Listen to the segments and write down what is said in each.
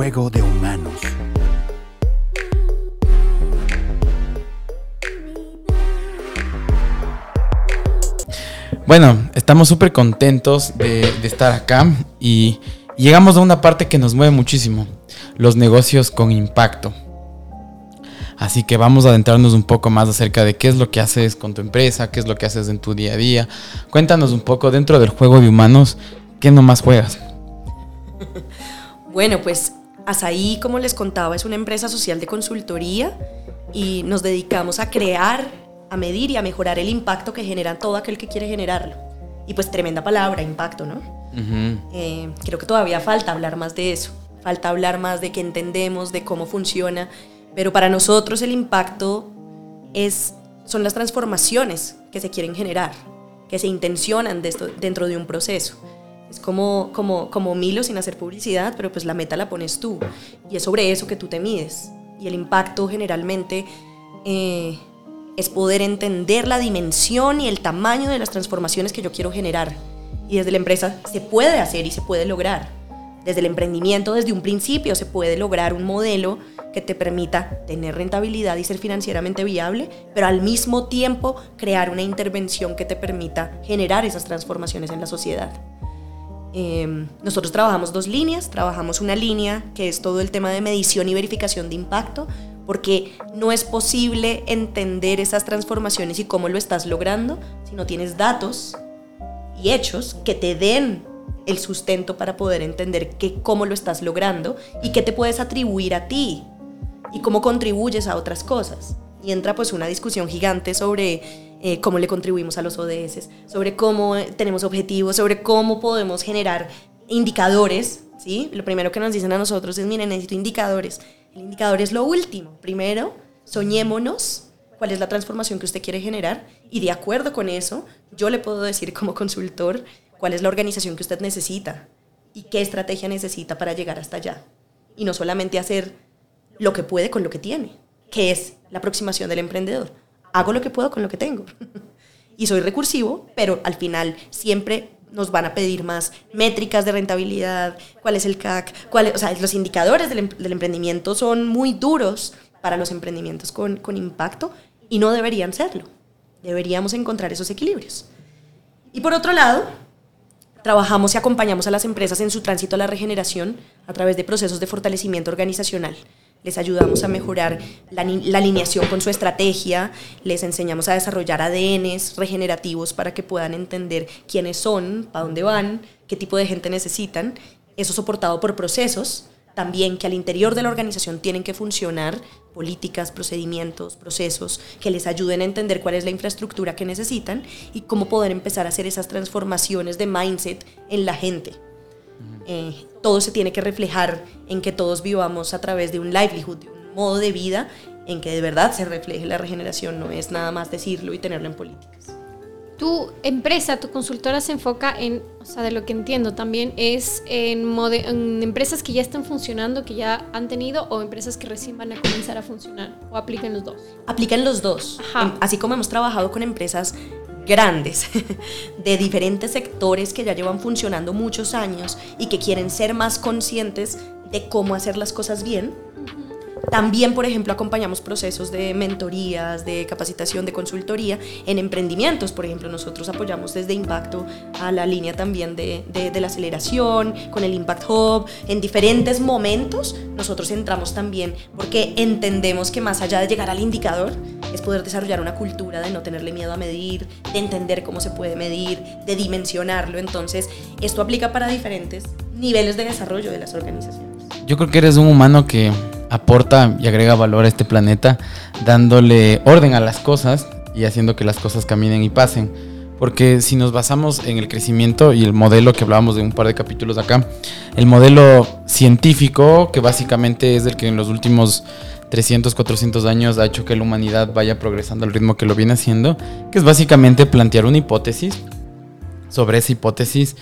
juego de humanos. Bueno, estamos súper contentos de, de estar acá y llegamos a una parte que nos mueve muchísimo, los negocios con impacto. Así que vamos a adentrarnos un poco más acerca de qué es lo que haces con tu empresa, qué es lo que haces en tu día a día. Cuéntanos un poco dentro del juego de humanos, ¿qué nomás juegas? Bueno, pues Asaí, como les contaba, es una empresa social de consultoría y nos dedicamos a crear, a medir y a mejorar el impacto que genera todo aquel que quiere generarlo. Y pues tremenda palabra, impacto, ¿no? Eh, creo que todavía falta hablar más de eso, falta hablar más de que entendemos, de cómo funciona, pero para nosotros el impacto es, son las transformaciones que se quieren generar, que se intencionan de esto, dentro de un proceso. Es como, como, como Milo sin hacer publicidad, pero pues la meta la pones tú. Y es sobre eso que tú te mides. Y el impacto generalmente eh, es poder entender la dimensión y el tamaño de las transformaciones que yo quiero generar. Y desde la empresa se puede hacer y se puede lograr. Desde el emprendimiento, desde un principio, se puede lograr un modelo que te permita tener rentabilidad y ser financieramente viable, pero al mismo tiempo crear una intervención que te permita generar esas transformaciones en la sociedad. Em, nosotros trabajamos dos líneas, trabajamos una línea que es todo el tema de medición y verificación de impacto, porque no es posible entender esas transformaciones y cómo lo estás logrando si no tienes datos y hechos que te den el sustento para poder entender que, cómo lo estás logrando y qué te puedes atribuir a ti y cómo contribuyes a otras cosas. Y entra pues una discusión gigante sobre eh, cómo le contribuimos a los ODS, sobre cómo eh, tenemos objetivos, sobre cómo podemos generar indicadores. ¿sí? Lo primero que nos dicen a nosotros es, miren, necesito indicadores. El indicador es lo último. Primero, soñémonos cuál es la transformación que usted quiere generar y de acuerdo con eso, yo le puedo decir como consultor cuál es la organización que usted necesita y qué estrategia necesita para llegar hasta allá. Y no solamente hacer lo que puede con lo que tiene, que es la aproximación del emprendedor. Hago lo que puedo con lo que tengo. y soy recursivo, pero al final siempre nos van a pedir más métricas de rentabilidad, cuál es el CAC, cuál o sea, los indicadores del, em-, del, emprendimiento son muy duros para los emprendimientos con impacto y no deberían serlo. Deberíamos encontrar esos equilibrios. Y por otro lado, trabajamos y acompañamos a las empresas en su tránsito a la regeneración a través de procesos de fortalecimiento organizacional les ayudamos a mejorar la, alineación con su estrategia, les enseñamos a desarrollar ADNs regenerativos para que puedan entender quiénes son, para dónde van, qué tipo de gente necesitan. Eso soportado por procesos también que al interior de la organización tienen que funcionar políticas, procedimientos, procesos que les ayuden a entender cuál es la infraestructura que necesitan y cómo poder empezar a hacer esas transformaciones de mindset en la gente. Eh, todo se tiene que reflejar en que todos vivamos a través de un livelihood, de un modo de vida en que de verdad se refleje la regeneración, no es nada más decirlo y tenerlo en políticas. Tu empresa, tu consultora se enfoca en, o sea, de lo que entiendo también, es en, en, empresas que ya están funcionando, que ya han tenido, o empresas que recién van a comenzar a funcionar, o aplican los dos. Aplican los dos. Em, así como hemos trabajado con empresas grandes de diferentes sectores que ya llevan funcionando muchos años y que quieren ser más conscientes de cómo hacer las cosas bien también, por ejemplo, acompañamos procesos de mentorías, de capacitación, de consultoría en emprendimientos. Por ejemplo, nosotros apoyamos desde Impacto a la línea también de, de, la aceleración, con el Impact Hub. En diferentes momentos nosotros entramos también porque entendemos que más allá de llegar al indicador, es poder desarrollar una cultura de no tenerle miedo a medir, de entender cómo se puede medir, de dimensionarlo. Entonces, esto aplica para diferentes niveles de desarrollo de las organizaciones. Yo creo que eres un humano que aporta y agrega valor a este planeta, dándole orden a las cosas y haciendo que las cosas caminen y pasen. Porque si nos basamos en el crecimiento y el modelo que hablábamos de un par de capítulos acá, el modelo científico, que básicamente es el que en los últimos 300, 400 años ha hecho que la humanidad vaya progresando al ritmo que lo viene haciendo, que es básicamente plantear una hipótesis. Sobre esa hipótesis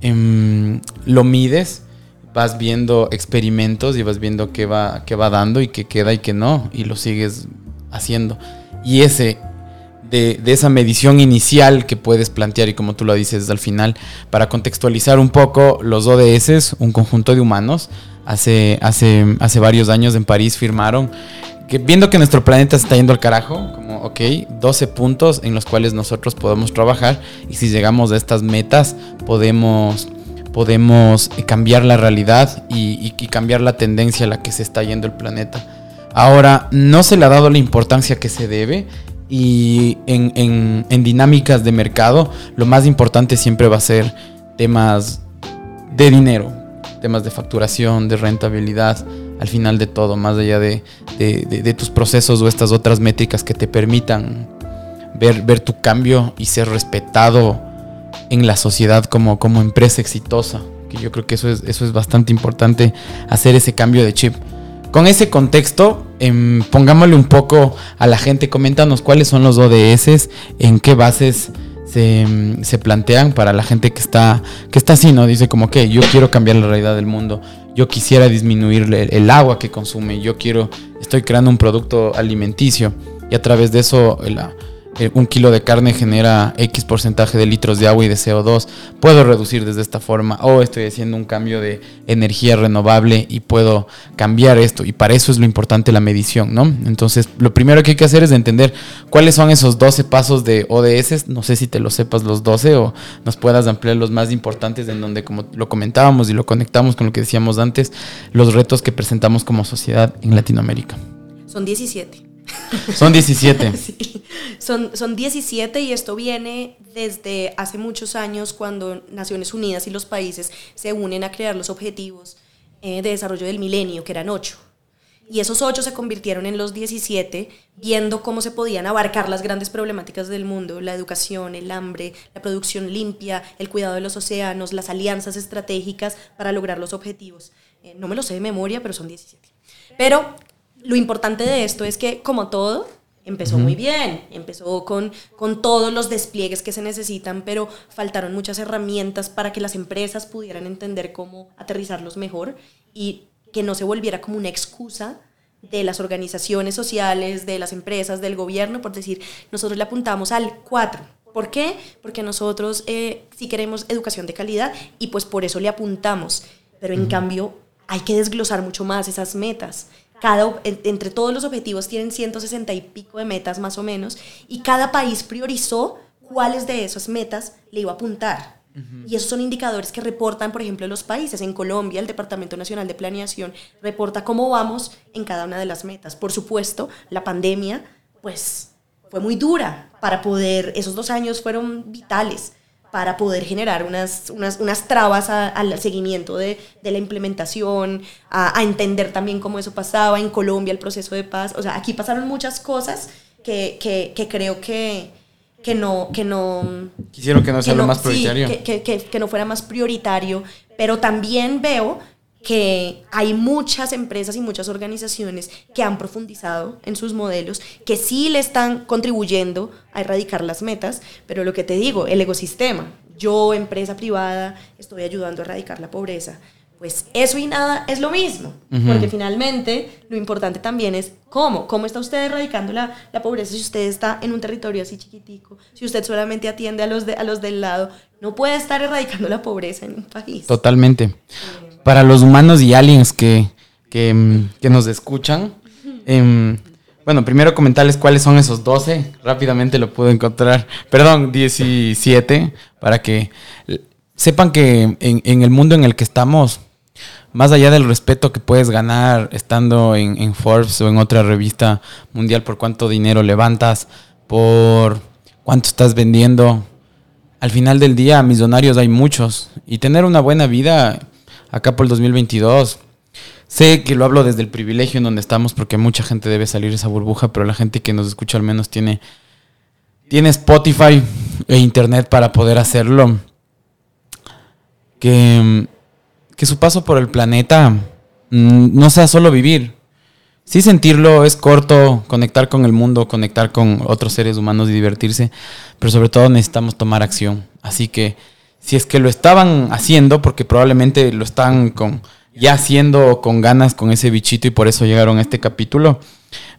em, lo mides vas viendo experimentos y vas viendo qué va, qué va dando y qué queda y qué no, y lo sigues haciendo. Y ese, de, de, esa medición inicial que puedes plantear, y como tú lo dices al final, para contextualizar un poco los ODS, un conjunto de humanos, hace, hace, hace varios años en París firmaron, que viendo que nuestro planeta se está yendo al carajo, como, ok, 12 puntos en los cuales nosotros podemos trabajar y si llegamos a estas metas podemos podemos cambiar la realidad y, cambiar la tendencia a la que se está yendo el planeta. Ahora, no se le ha dado la importancia que se debe y en, en dinámicas de mercado lo más importante siempre va a ser temas de dinero, temas de facturación, de rentabilidad, al final de todo, más allá de, tus procesos o estas otras métricas que te permitan ver, ver tu cambio y ser respetado en la sociedad como, como empresa exitosa. Que yo creo que eso es, eso es bastante importante, hacer ese cambio de chip. Con ese contexto, em, pongámosle un poco a la gente, coméntanos cuáles son los ODS, en qué bases se, plantean para la gente que está, que está así, ¿no? Dice como que yo quiero cambiar la realidad del mundo, yo quisiera disminuir el, agua que consume, yo quiero, estoy creando un producto alimenticio y a través de eso la, eh, un kilo de carne genera X porcentaje de litros de agua y de CO2, puedo reducir desde esta forma, o estoy haciendo un cambio de energía renovable y puedo cambiar esto. Y para eso es lo importante la medición, ¿no? Entonces, lo primero que hay que hacer es entender cuáles son esos 12 pasos de ODS. No sé si te lo sepas los 12 o nos puedas ampliar los más importantes en donde, como lo comentábamos y lo conectamos con lo que decíamos antes, los retos que presentamos como sociedad en Latinoamérica. Son 17. Son 17. son, son 17 y esto viene desde hace muchos años cuando Naciones Unidas y los países se unen a crear los objetivos eh, de desarrollo del milenio, que eran 8. Y esos 8 se convirtieron en los 17, viendo cómo se podían abarcar las grandes problemáticas del mundo, la educación, el hambre, la producción limpia, el cuidado de los océanos, las alianzas estratégicas para lograr los objetivos. Eh, no me lo sé de memoria, pero son 17. Pero lo importante de esto es que, como todo, empezó muy bien, empezó con, con todos los despliegues que se necesitan, pero faltaron muchas herramientas para que las empresas pudieran entender cómo aterrizarlos mejor y que no se volviera como una excusa de las organizaciones sociales, de las empresas, del gobierno, por decir, nosotros le apuntamos al 4. ¿Por qué? Porque nosotros eh, sí queremos educación de calidad y pues por eso le apuntamos, pero en cambio hay que desglosar mucho más esas metas cada, entre todos los objetivos tienen 160 y pico de metas más o menos, y cada país priorizó cuáles de esas metas le iba a apuntar. Y esos son indicadores que reportan, por ejemplo, los países. En Colombia, el Departamento Nacional de Planeación reporta cómo vamos en cada una de las metas. Por supuesto, la pandemia, pues, fue muy dura para poder, esos dos años fueron vitales para poder generar unas, unas, unas trabas al seguimiento de, de, la implementación, a, a, entender también cómo eso pasaba en Colombia, el proceso de paz. O sea, aquí pasaron muchas cosas que, que, que creo que, que no... Que no Quisieron que no sea lo más prioritario. Sí, que, que, que no fuera más prioritario, pero también veo que hay muchas empresas y muchas organizaciones que han profundizado en sus modelos, que sí le están contribuyendo a erradicar las metas, pero lo que te digo, el ecosistema, yo, empresa privada, estoy ayudando a erradicar la pobreza. Pues eso y nada es lo mismo, porque finalmente lo importante también es cómo, cómo está usted erradicando la, la, pobreza. Si usted está en un territorio así chiquitico, si usted solamente atiende a los, de, a los del lado, no puede estar erradicando la pobreza en un país. Totalmente para los humanos y aliens que, que, mm, nos escuchan. Em, bueno, primero comentarles cuáles son esos 12. Rápidamente lo puedo encontrar. Perdón, 17. Para que sepan que en, el mundo en el que estamos, más allá del respeto que puedes ganar estando en, en, Forbes o en otra revista mundial por cuánto dinero levantas, por cuánto estás vendiendo, al final del día millonarios hay muchos. Y tener una buena vida acá por el 2022. Sé que lo hablo desde el privilegio en donde estamos porque mucha gente debe salir de esa burbuja, pero la gente que nos escucha al menos tiene, tiene Spotify e Internet para poder hacerlo. Que, que su paso por el planeta mm, no sea solo vivir. Sí sentirlo es corto, conectar con el mundo, conectar con otros seres humanos y divertirse, pero sobre todo necesitamos tomar acción. Así que si es que lo estaban haciendo, porque probablemente lo están con, ya haciendo con ganas con ese bichito y por eso llegaron a este capítulo.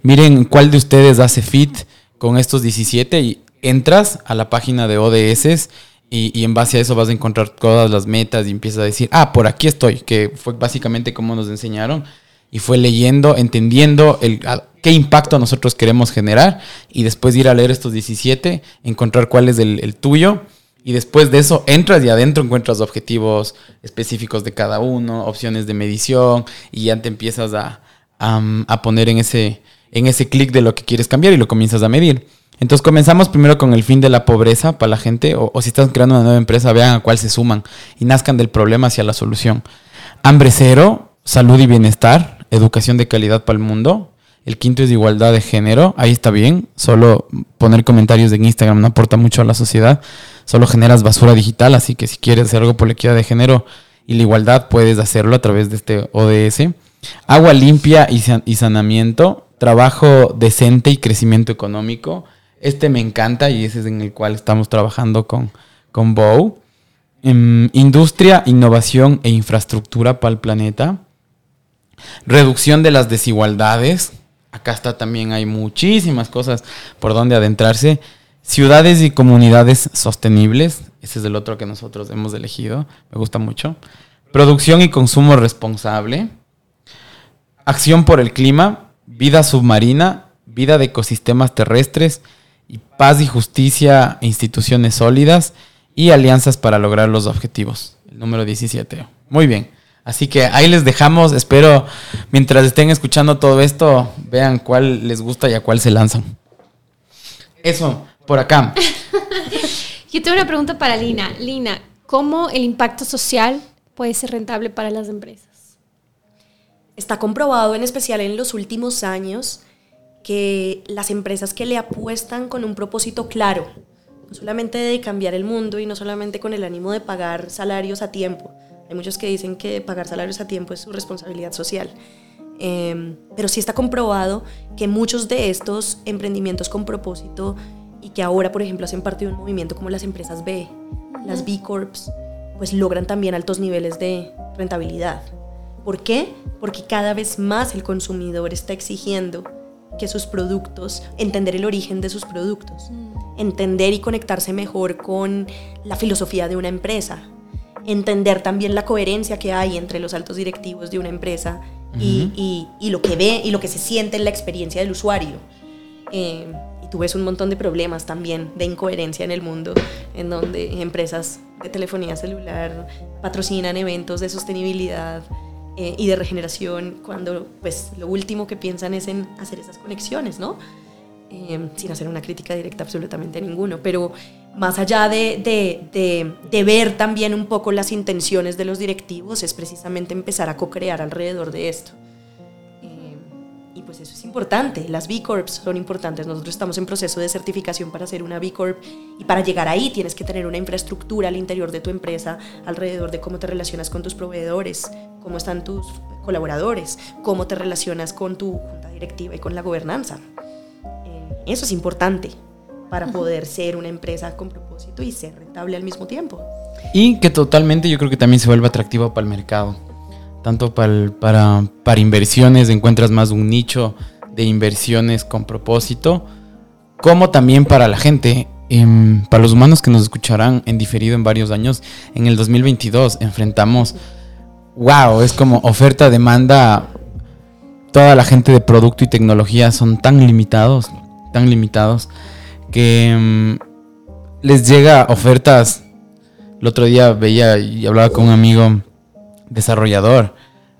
Miren cuál de ustedes hace fit con estos 17 y entras a la página de ODS y, y en base a eso vas a encontrar todas las metas y empiezas a decir, ah, por aquí estoy, que fue básicamente como nos enseñaron. Y fue leyendo, entendiendo el, qué impacto nosotros queremos generar y después ir a leer estos 17, encontrar cuál es el tuyo. Y después de eso entras y adentro encuentras objetivos específicos de cada uno, opciones de medición y ya te empiezas a, a, poner en ese, en ese clic de lo que quieres cambiar y lo comienzas a medir. Entonces comenzamos primero con el fin de la pobreza para la gente o, o si están creando una nueva empresa, vean a cuál se suman y nazcan del problema hacia la solución. Hambre cero, salud y bienestar, educación de calidad para el mundo. El quinto es igualdad de género, ahí está bien, solo poner comentarios en Instagram no aporta mucho a la sociedad, solo generas basura digital, así que si quieres hacer algo por la equidad de género y la igualdad puedes hacerlo a través de este ODS. Agua limpia y, san- y saneamiento, trabajo decente y crecimiento económico. Este me encanta y ese es en el cual estamos trabajando con, con Bow. Em, industria, innovación e infraestructura para el planeta. Reducción de las desigualdades. Acá está también hay muchísimas cosas por donde adentrarse. Ciudades y comunidades sostenibles. Ese es el otro que nosotros hemos elegido. Me gusta mucho. Producción y consumo responsable. Acción por el clima. Vida submarina. Vida de ecosistemas terrestres. Y paz y justicia instituciones sólidas. Y alianzas para lograr los objetivos. El número 17. Muy bien. Así que ahí les dejamos. Espero, mientras estén escuchando todo esto, vean cuál les gusta y a cuál se lanzan. Eso, por acá. Yo tengo una pregunta para Lina. Lina, ¿cómo el impacto social puede ser rentable para las empresas? Está comprobado, en especial en los últimos años, que las empresas que le apuestan con un propósito claro, no solamente de cambiar el mundo y no solamente con el ánimo de pagar salarios a tiempo. Hay muchos que dicen que pagar salarios a tiempo es su responsabilidad social. Eh, pero sí está comprobado que muchos de estos emprendimientos con propósito y que ahora, por ejemplo, hacen parte de un movimiento como las empresas B, las B Corps, pues logran también altos niveles de rentabilidad. ¿Por qué? Porque cada vez más el consumidor está exigiendo que sus productos, entender el origen de sus productos, entender y conectarse mejor con la filosofía de una empresa, entender también la coherencia que hay entre los altos directivos de una empresa y, y- y lo que ve y lo que se siente en la experiencia del usuario. Eh, y tú ves un montón de problemas también de incoherencia en el mundo, en donde empresas de telefonía celular patrocinan eventos de sostenibilidad eh, y de regeneración cuando pues lo último que piensan es en hacer esas conexiones, ¿no? Eh, sin hacer una crítica directa absolutamente a ninguno, pero más allá de, de- de- ver también un poco las intenciones de los directivos, es precisamente empezar a co-crear alrededor de esto. Eh, y pues eso es importante. Las B Corps son importantes. Nosotros estamos en proceso de certificación para ser una B Corp y para llegar ahí tienes que tener una infraestructura al interior de tu empresa alrededor de cómo te relacionas con tus proveedores, cómo están tus colaboradores, cómo te relacionas con tu junta directiva y con la gobernanza. Eh, eso es importante para poder ser una empresa con propósito y ser rentable al mismo tiempo. Y que totalmente yo creo que también se vuelve atractivo para el mercado. Tanto para, para inversiones, encuentras más un nicho de inversiones con propósito, como también para la gente, em, para los humanos que nos escucharán en diferido en varios años. En el 2022 enfrentamos, wow, es como oferta, demanda, toda la gente de producto y tecnología son tan limitados, tan limitados, que em, les llega ofertas el otro día veía y hablaba con un amigo desarrollador.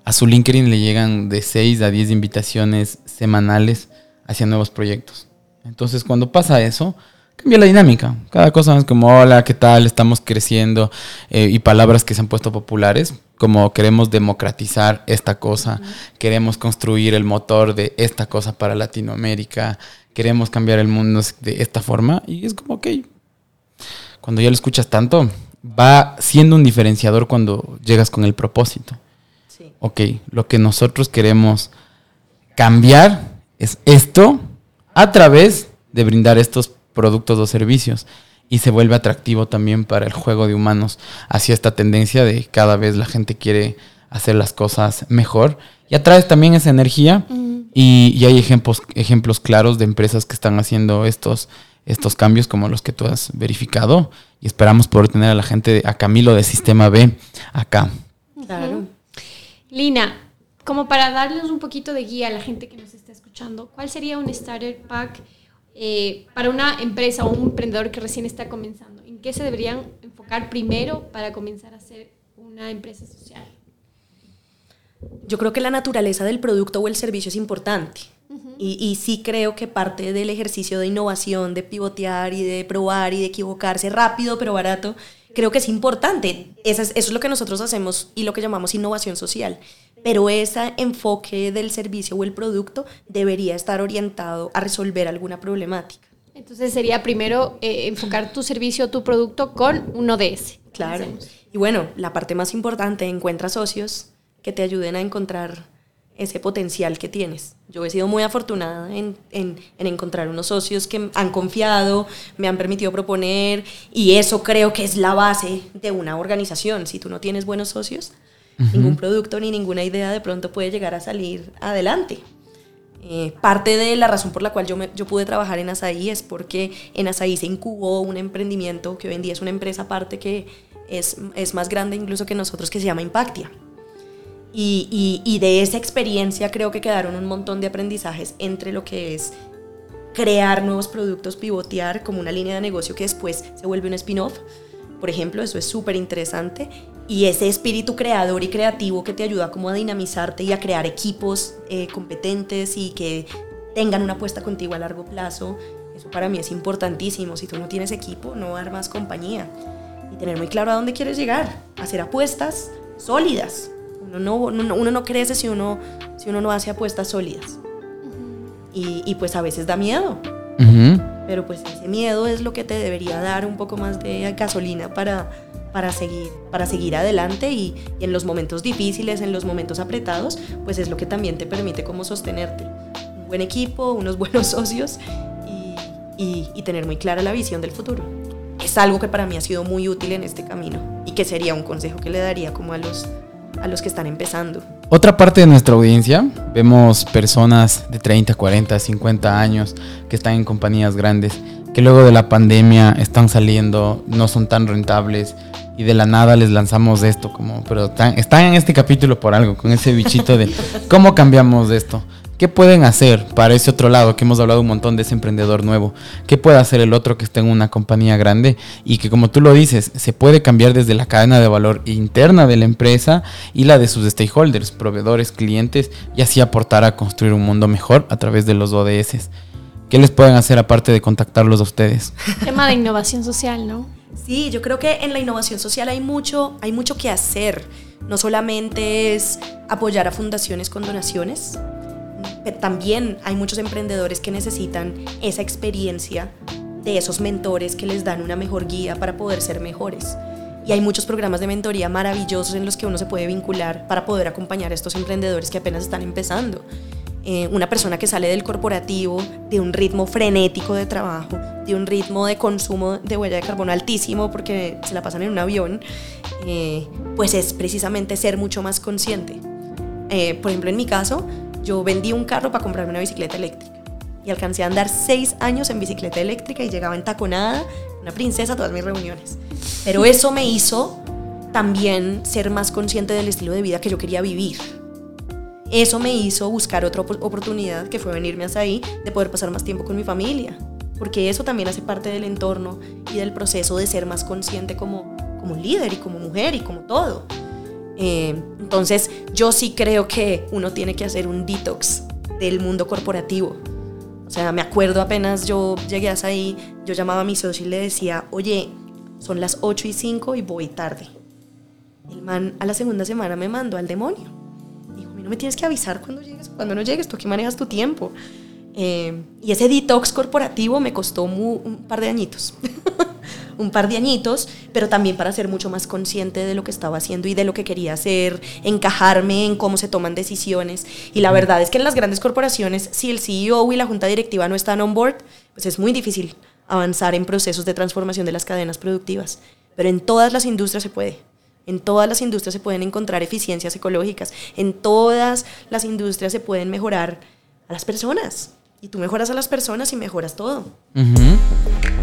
A su LinkedIn le llegan de 6 a 10 invitaciones semanales hacia nuevos proyectos. Entonces, cuando pasa eso, cambia la dinámica. Cada cosa es como, hola, ¿qué tal? Estamos creciendo. eh, y palabras que se han puesto populares, como queremos democratizar esta cosa, queremos construir el motor de esta cosa para Latinoamérica, queremos cambiar el mundo de esta forma. Y es como, ok, cuando ya lo escuchas tanto, va siendo un diferenciador cuando llegas con el propósito. Sí. Ok, lo que nosotros queremos cambiar es esto a través de brindar estos productos o servicios. Y se vuelve atractivo también para el juego de humanos hacia esta tendencia de cada vez la gente quiere hacer las cosas mejor. Y atraes también esa energía. Y, y hay ejemplos, ejemplos claros de empresas que están haciendo estos, estos cambios como los que tú has verificado y esperamos poder tener a la gente, a Camilo de Sistema B acá. Claro. Lina, como para darles un poquito de guía a la gente que nos está escuchando, ¿cuál sería un starter pack eh, para una empresa o un emprendedor que recién está comenzando? ¿En qué se deberían enfocar primero para comenzar a hacer una empresa social? Yo creo que la naturaleza del producto o el servicio es importante. y, y, sí creo que parte del ejercicio de innovación, de pivotear y de probar y de equivocarse rápido pero barato, creo que es importante. Eso es, eso es lo que nosotros hacemos y lo que llamamos innovación social. Pero ese enfoque del servicio o el producto debería estar orientado a resolver alguna problemática. Entonces sería primero eh, enfocar tu servicio o tu producto con un ODS. Claro. Y bueno, la parte más importante, encuentra socios que te ayuden a encontrar ese potencial que tienes. Yo he sido muy afortunada en, en, en, encontrar unos socios que han confiado, me han permitido proponer y eso creo que es la base de una organización. Si tú no tienes buenos socios, uh -huh. ningún producto ni ninguna idea de pronto puede llegar a salir adelante. Eh, parte de la razón por la cual yo, me, yo pude trabajar en Asaí es porque en Asaí se incubó un emprendimiento que hoy en día es una empresa aparte que es, es más grande incluso que nosotros que se llama Impactia. Y, de esa experiencia creo que quedaron un montón de aprendizajes entre lo que es crear nuevos productos, pivotear como una línea de negocio que después se vuelve un spin-off. Por ejemplo, eso es súper interesante. Y ese espíritu creador y creativo que te ayuda como a dinamizarte y a crear equipos eh, competentes y que tengan una apuesta contigo a largo plazo. Eso para mí es importantísimo. Si tú no tienes equipo, no armas compañía. Y tener muy claro a dónde quieres llegar. Hacer apuestas sólidas uno no, uno, uno no crece si uno, si uno no hace apuestas sólidas. Y, y, pues a veces da miedo. Uh -huh. Pero pues ese miedo es lo que te debería dar un poco más de gasolina para, para, seguir, para seguir adelante y, y en los momentos difíciles, en los momentos apretados, pues es lo que también te permite como sostenerte. Un buen equipo, unos buenos socios y, y, y tener muy clara la visión del futuro. Es algo que para mí ha sido muy útil en este camino y que sería un consejo que le daría como a los, a los que están empezando. Otra parte de nuestra audiencia, vemos personas de 30, 40, 50 años que están en compañías grandes, que luego de la pandemia están saliendo, no son tan rentables y de la nada les lanzamos esto, como, pero están, están en este capítulo por algo, con ese bichito de cómo cambiamos de esto. ¿Qué pueden hacer para ese otro lado? Que hemos hablado un montón de ese emprendedor nuevo. ¿Qué puede hacer el otro que está en una compañía grande? Y que como tú lo dices, se puede cambiar desde la cadena de valor interna de la empresa y la de sus stakeholders, proveedores, clientes, y así aportar a construir un mundo mejor a través de los ODS. ¿Qué les pueden hacer aparte de contactarlos a ustedes? Tema de innovación social, ¿no? Sí, yo creo que en la innovación social hay mucho, hay mucho que hacer. No solamente es apoyar a fundaciones con donaciones, también hay muchos emprendedores que necesitan esa experiencia de esos mentores que les dan una mejor guía para poder ser mejores. Y hay muchos programas de mentoría maravillosos en los que uno se puede vincular para poder acompañar a estos emprendedores que apenas están empezando. Eh, una persona que sale del corporativo, de un ritmo frenético de trabajo, de un ritmo de consumo de huella de carbono altísimo porque se la pasan en un avión, eh, pues es precisamente ser mucho más consciente. Eh, por ejemplo, en mi caso, yo vendí un carro para comprarme una bicicleta eléctrica. Y alcancé a andar seis años en bicicleta eléctrica y llegaba en taconada, una princesa a todas mis reuniones. Pero eso me hizo también ser más consciente del estilo de vida que yo quería vivir. Eso me hizo buscar otra oportunidad, que fue venirme hasta ahí, de poder pasar más tiempo con mi familia. Porque eso también hace parte del entorno y del proceso de ser más consciente como, como líder y como mujer y como todo. Eh, entonces, yo sí creo que uno tiene que hacer un detox del mundo corporativo. O sea, me acuerdo apenas yo llegué hasta ahí, yo llamaba a mi socio y le decía, oye, son las 8 y 5 y voy tarde. El man a la segunda semana me mandó al demonio. Dijo, no me tienes que avisar cuando llegues, cuando no llegues, tú aquí manejas tu tiempo. Eh, y ese detox corporativo me costó un par de añitos. un par de añitos, pero también para ser mucho más consciente de lo que estaba haciendo y de lo que quería hacer, encajarme en cómo se toman decisiones. Y la verdad es que en las grandes corporaciones, si el CEO y la junta directiva no están on board, pues es muy difícil avanzar en procesos de transformación de las cadenas productivas. Pero en todas las industrias se puede. En todas las industrias se pueden encontrar eficiencias ecológicas. En todas las industrias se pueden mejorar a las personas. Y tú mejoras a las personas y mejoras todo. Ujú.